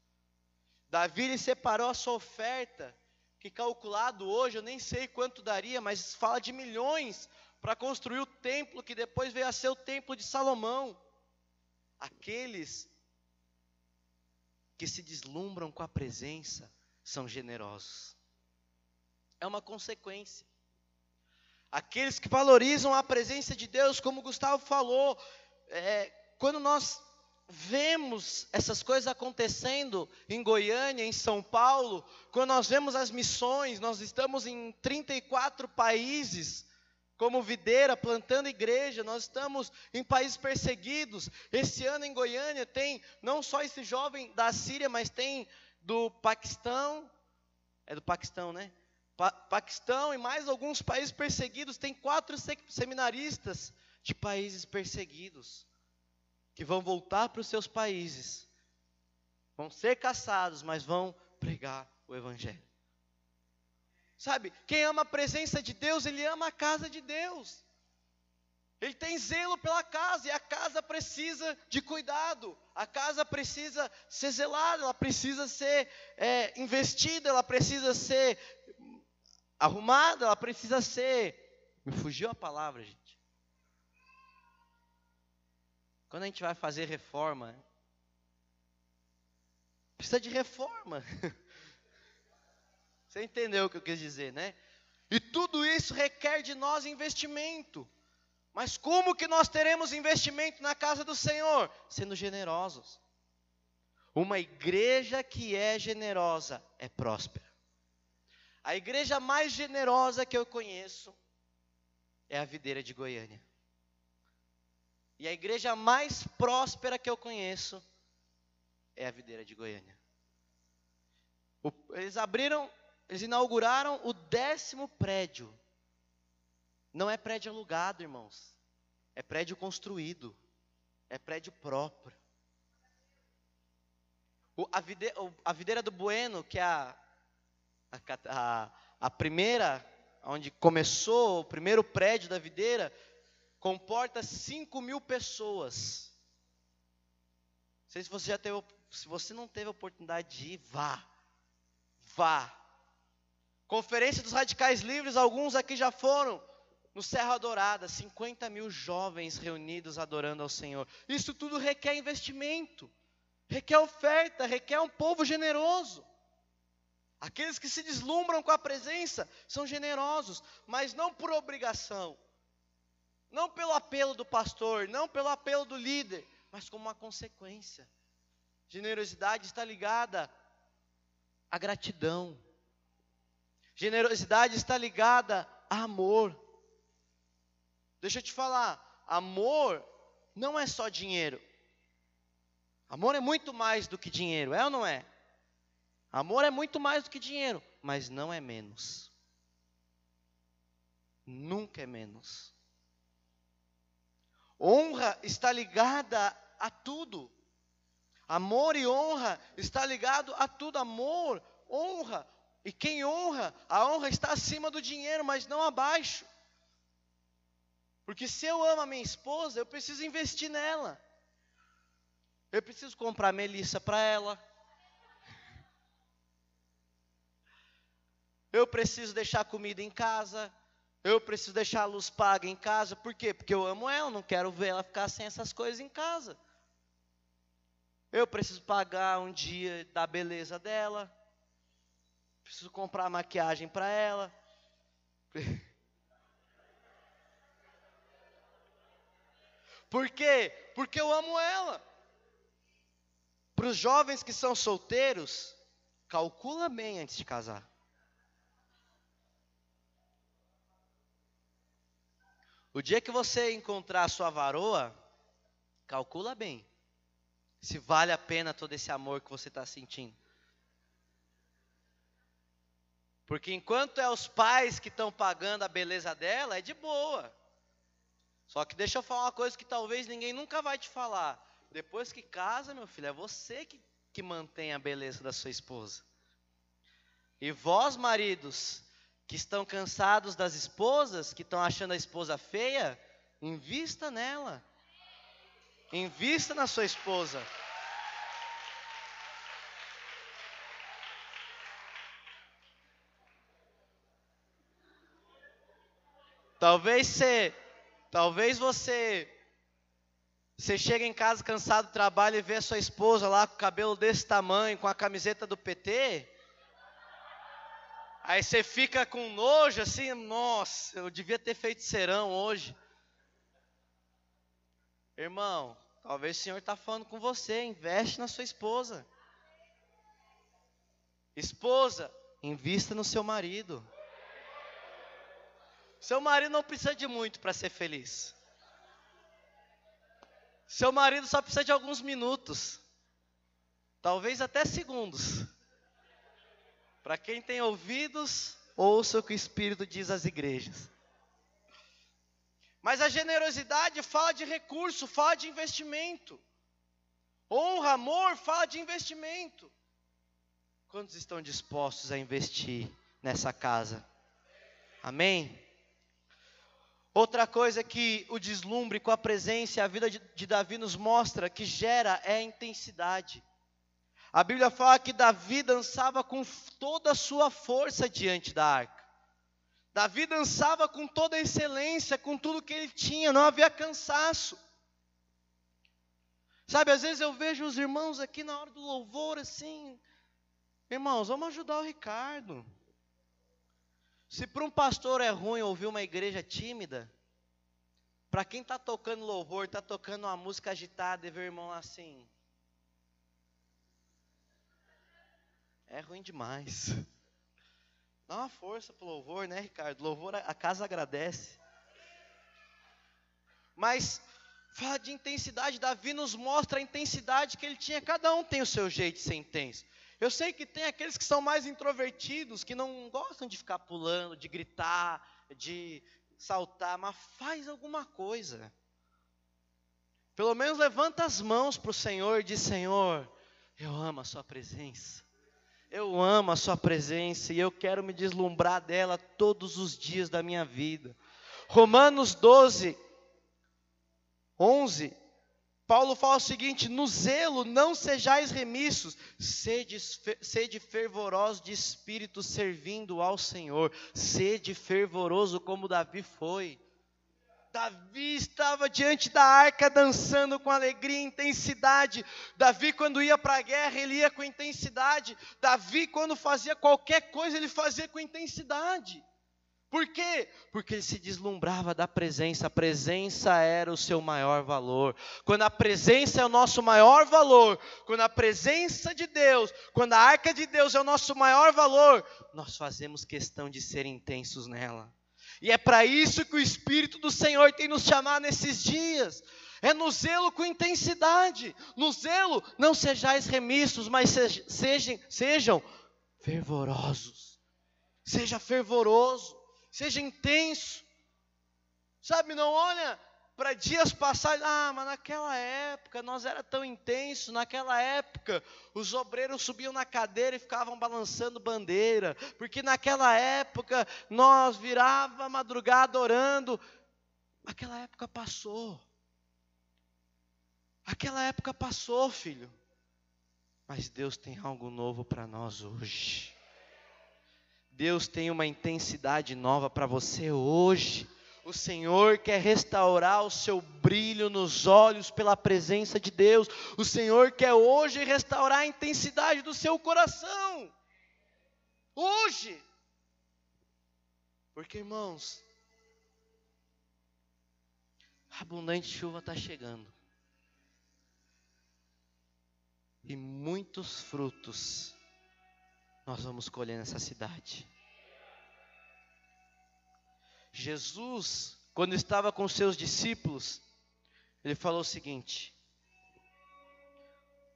Davi ele separou a sua oferta, que calculado hoje eu nem sei quanto daria, mas fala de milhões para construir o templo que depois veio a ser o templo de Salomão. Aqueles que se deslumbram com a presença são generosos. É uma consequência. Aqueles que valorizam a presença de Deus, como Gustavo falou, é, quando nós vemos essas coisas acontecendo em Goiânia, em São Paulo, quando nós vemos as missões, nós estamos em 34 países, como videira, plantando igreja, nós estamos em países perseguidos. Esse ano em Goiânia tem não só esse jovem da Síria, mas tem do Paquistão, é do Paquistão, né? Pa Paquistão e mais alguns países perseguidos, tem quatro seminaristas de países perseguidos que vão voltar para os seus países, vão ser caçados, mas vão pregar o Evangelho. Sabe, quem ama a presença de Deus, ele ama a casa de Deus. Ele tem zelo pela casa e a casa precisa de cuidado, a casa precisa ser zelada, ela precisa ser é, investida, ela precisa ser arrumada, ela precisa ser. Me fugiu a palavra, gente. Quando a gente vai fazer reforma, precisa de reforma. Você entendeu o que eu quis dizer, né? E tudo isso requer de nós investimento. Mas como que nós teremos investimento na casa do Senhor? Sendo generosos. Uma igreja que é generosa é próspera. A igreja mais generosa que eu conheço é a videira de Goiânia. E a igreja mais próspera que eu conheço é a videira de Goiânia. Eles abriram, eles inauguraram o décimo prédio. Não é prédio alugado, irmãos. É prédio construído. É prédio próprio. O, a, videira, a videira do Bueno, que é a, a, a, primeira, onde começou, o primeiro prédio da videira, comporta 5 mil pessoas. Não sei se você já teve, se você não teve a oportunidade de ir, vá. Vá. Conferência dos Radicais Livres, alguns aqui já foram. No Serra Dourada, 50 mil jovens reunidos adorando ao Senhor. Isso tudo requer investimento, requer oferta, requer um povo generoso. Aqueles que se deslumbram com a presença são generosos, mas não por obrigação, não pelo apelo do pastor, não pelo apelo do líder, mas como uma consequência. Generosidade está ligada à gratidão. Generosidade está ligada a amor. Deixa eu te falar, amor não é só dinheiro. Amor é muito mais do que dinheiro, é ou não é? Amor é muito mais do que dinheiro, mas não é menos. Nunca é menos. Honra está ligada a tudo. Amor e honra está ligado a tudo. Amor, honra. E quem honra, a honra está acima do dinheiro, mas não abaixo. Porque se eu amo a minha esposa, eu preciso investir nela. Eu preciso comprar melissa para ela. Eu preciso deixar comida em casa. Eu preciso deixar a luz paga em casa. Por quê? Porque eu amo ela, não quero ver ela ficar sem essas coisas em casa. Eu preciso pagar um dia da beleza dela. Preciso comprar maquiagem para ela. Por quê? Porque eu amo ela. Para os jovens que são solteiros, calcula bem antes de casar. O dia que você encontrar a sua varoa, calcula bem se vale a pena todo esse amor que você está sentindo. Porque enquanto é os pais que estão pagando a beleza dela, é de boa. Só que deixa eu falar uma coisa que talvez ninguém nunca vai te falar. Depois que casa, meu filho, é você que, que mantém a beleza da sua esposa. E vós, maridos, que estão cansados das esposas, que estão achando a esposa feia, invista nela. Invista na sua esposa. Talvez você, talvez você, você chega em casa cansado do trabalho e vê a sua esposa lá com o cabelo desse tamanho, com a camiseta do PT. Aí você fica com nojo assim, nossa, eu devia ter feito serão hoje. Irmão, talvez o Senhor está falando com você, investe na sua esposa. Esposa, invista no seu marido. Seu marido não precisa de muito para ser feliz. Seu marido só precisa de alguns minutos, talvez até segundos. Para quem tem ouvidos, ouça o que o Espírito diz às igrejas. Mas a generosidade fala de recurso, fala de investimento. Honra, amor, fala de investimento. Quantos estão dispostos a investir nessa casa? Amém? Outra coisa que o deslumbre com a presença e a vida de, de Davi nos mostra que gera é a intensidade. A Bíblia fala que Davi dançava com toda a sua força diante da arca. Davi dançava com toda a excelência, com tudo que ele tinha, não havia cansaço. Sabe, às vezes eu vejo os irmãos aqui na hora do louvor assim, irmãos, vamos ajudar o Ricardo. Se para um pastor é ruim ouvir uma igreja tímida, para quem está tocando louvor, está tocando uma música agitada e ver o irmão assim, é ruim demais. Dá uma força para o louvor, né, Ricardo? Louvor, a casa agradece. Mas fala de intensidade, Davi nos mostra a intensidade que ele tinha. Cada um tem o seu jeito de ser intenso. Eu sei que tem aqueles que são mais introvertidos, que não gostam de ficar pulando, de gritar, de saltar, mas faz alguma coisa. Pelo menos levanta as mãos para o Senhor e diz: Senhor, eu amo a Sua presença. Eu amo a Sua presença e eu quero me deslumbrar dela todos os dias da minha vida. Romanos 12, 11 Paulo fala o seguinte: no zelo não sejais remissos, sede, sede fervorosos de espírito servindo ao Senhor, sede fervoroso como Davi foi. Davi estava diante da arca dançando com alegria e intensidade. Davi, quando ia para a guerra, ele ia com intensidade. Davi, quando fazia qualquer coisa, ele fazia com intensidade. Por quê? Porque ele se deslumbrava da presença, a presença era o seu maior valor. Quando a presença é o nosso maior valor, quando a presença de Deus, quando a arca de Deus é o nosso maior valor, nós fazemos questão de ser intensos nela. E é para isso que o Espírito do Senhor tem nos chamado nesses dias. É no zelo com intensidade. No zelo, não sejais remissos, mas sejam, sejam fervorosos. Seja fervoroso, seja intenso. Sabe, não olha para dias passados, ah, mas naquela época nós era tão intenso, naquela época os obreiros subiam na cadeira e ficavam balançando bandeira, porque naquela época nós virava madrugada orando. Aquela época passou. Aquela época passou, filho. Mas Deus tem algo novo para nós hoje. Deus tem uma intensidade nova para você hoje. O Senhor quer restaurar o seu brilho nos olhos pela presença de Deus. O Senhor quer hoje restaurar a intensidade do seu coração. Hoje. Porque, irmãos, a abundante chuva está chegando. E muitos frutos nós vamos colher nessa cidade. Jesus, quando estava com seus discípulos, ele falou o seguinte: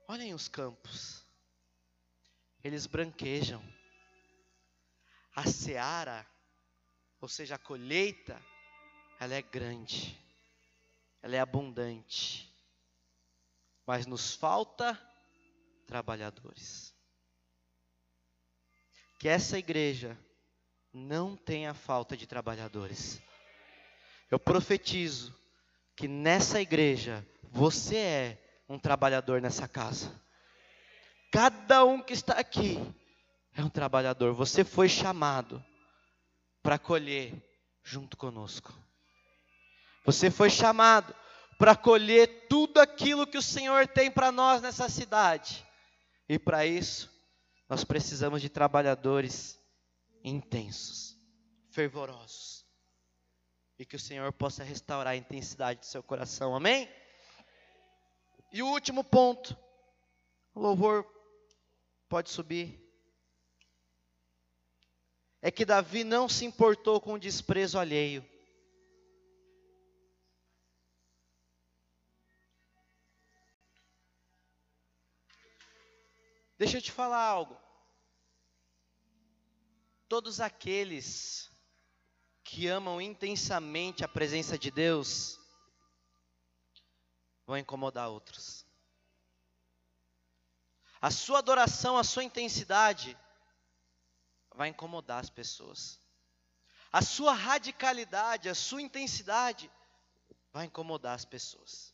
Olhem os campos, eles branquejam, a seara, ou seja, a colheita, ela é grande, ela é abundante, mas nos falta trabalhadores. Que essa igreja não tenha falta de trabalhadores. Eu profetizo que nessa igreja você é um trabalhador nessa casa. Cada um que está aqui é um trabalhador. Você foi chamado para colher junto conosco. Você foi chamado para colher tudo aquilo que o Senhor tem para nós nessa cidade. E para isso, nós precisamos de trabalhadores intensos, fervorosos. E que o Senhor possa restaurar a intensidade do seu coração, amém? E o último ponto, o louvor pode subir. É que Davi não se importou com o desprezo alheio. Deixa eu te falar algo todos aqueles que amam intensamente a presença de Deus vão incomodar outros. A sua adoração, a sua intensidade vai incomodar as pessoas. A sua radicalidade, a sua intensidade vai incomodar as pessoas.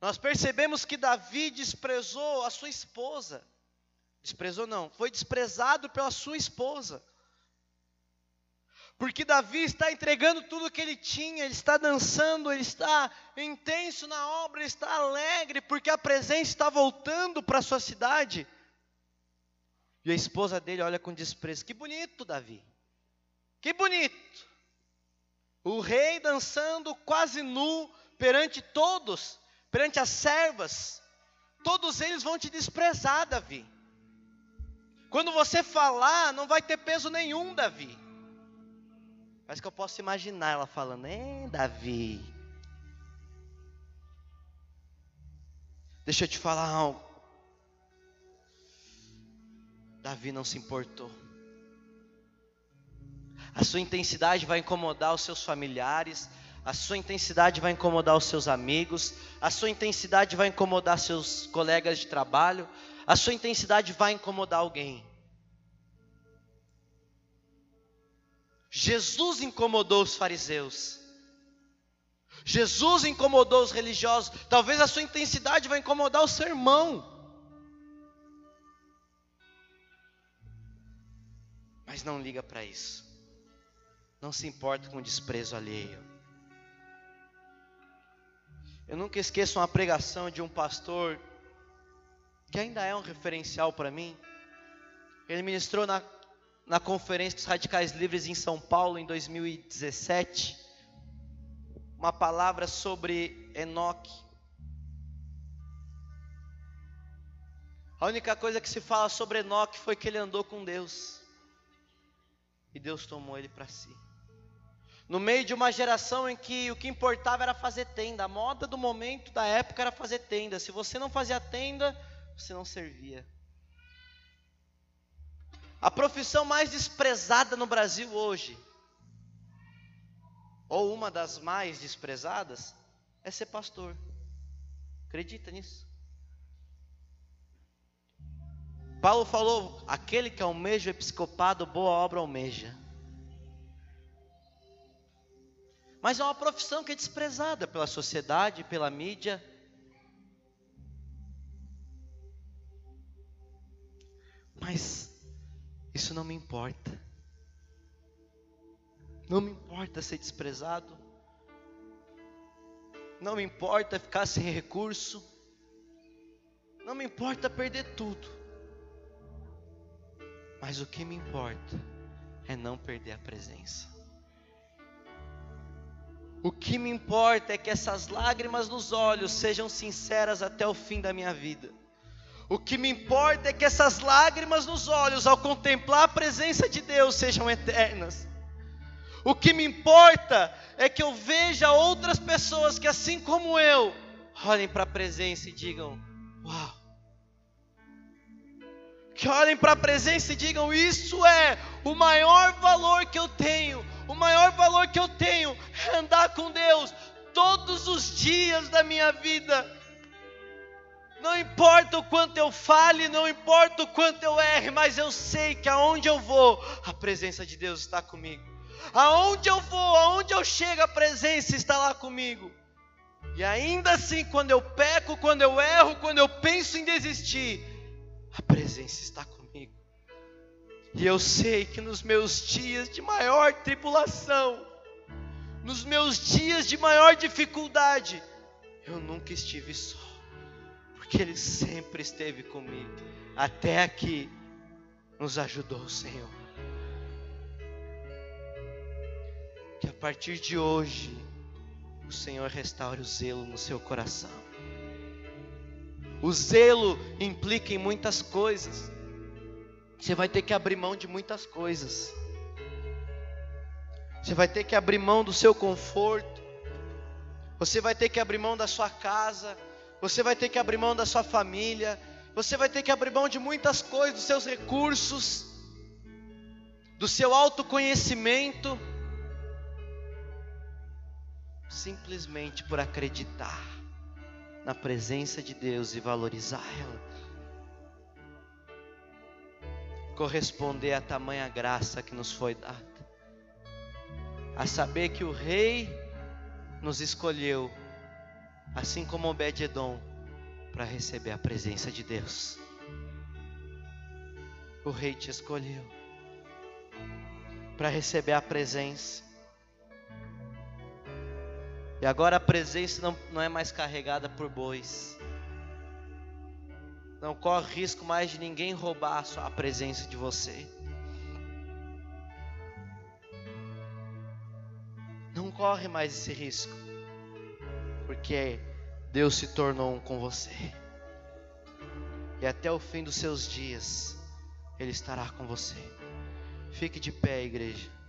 Nós percebemos que Davi desprezou a sua esposa. Desprezou não, foi desprezado pela sua esposa. Porque Davi está entregando tudo que ele tinha, ele está dançando, ele está intenso na obra, ele está alegre, porque a presença está voltando para a sua cidade. E a esposa dele olha com desprezo: Que bonito, Davi, que bonito. O rei dançando quase nu perante todos, perante as servas, todos eles vão te desprezar, Davi. Quando você falar, não vai ter peso nenhum, Davi. Mas que eu posso imaginar ela falando, hein, Davi. Deixa eu te falar algo. Davi não se importou. A sua intensidade vai incomodar os seus familiares, a sua intensidade vai incomodar os seus amigos, a sua intensidade vai incomodar seus colegas de trabalho, a sua intensidade vai incomodar alguém. Jesus incomodou os fariseus. Jesus incomodou os religiosos. Talvez a sua intensidade vai incomodar o seu irmão. Mas não liga para isso. Não se importa com o desprezo alheio. Eu nunca esqueço uma pregação de um pastor que ainda é um referencial para mim. Ele ministrou na, na Conferência dos Radicais Livres em São Paulo em 2017 uma palavra sobre Enoque. A única coisa que se fala sobre Enoque foi que ele andou com Deus. E Deus tomou ele para si. No meio de uma geração em que o que importava era fazer tenda. A moda do momento, da época, era fazer tenda. Se você não fazia tenda, você não servia. A profissão mais desprezada no Brasil hoje, ou uma das mais desprezadas, é ser pastor. Acredita nisso? Paulo falou: aquele que almeja o episcopado, boa obra almeja. Mas é uma profissão que é desprezada pela sociedade, pela mídia. Mas isso não me importa. Não me importa ser desprezado. Não me importa ficar sem recurso. Não me importa perder tudo. Mas o que me importa é não perder a presença. O que me importa é que essas lágrimas nos olhos sejam sinceras até o fim da minha vida. O que me importa é que essas lágrimas nos olhos, ao contemplar a presença de Deus, sejam eternas. O que me importa é que eu veja outras pessoas que, assim como eu, olhem para a presença e digam: Uau! Que olhem para a presença e digam: Isso é o maior valor que eu tenho o maior valor que eu tenho é andar com Deus todos os dias da minha vida. Não importa o quanto eu fale, não importa o quanto eu erre, mas eu sei que aonde eu vou, a presença de Deus está comigo. Aonde eu vou, aonde eu chego, a presença está lá comigo. E ainda assim, quando eu peco, quando eu erro, quando eu penso em desistir, a presença está comigo. E eu sei que nos meus dias de maior tribulação, nos meus dias de maior dificuldade, eu nunca estive só, porque Ele sempre esteve comigo. Até aqui nos ajudou o Senhor. Que a partir de hoje, o Senhor restaure o zelo no seu coração. O zelo implica em muitas coisas. Você vai ter que abrir mão de muitas coisas. Você vai ter que abrir mão do seu conforto. Você vai ter que abrir mão da sua casa. Você vai ter que abrir mão da sua família. Você vai ter que abrir mão de muitas coisas, dos seus recursos, do seu autoconhecimento, simplesmente por acreditar na presença de Deus e valorizar ela corresponder a tamanha graça que nos foi dada. A saber que o Rei nos escolheu, assim como Obed-Edom, para receber a presença de Deus. O Rei te escolheu para receber a presença. E agora a presença não, não é mais carregada por bois. Não corre risco mais de ninguém roubar a presença de você. Não corre mais esse risco. Porque Deus se tornou um com você. E até o fim dos seus dias, Ele estará com você. Fique de pé, igreja.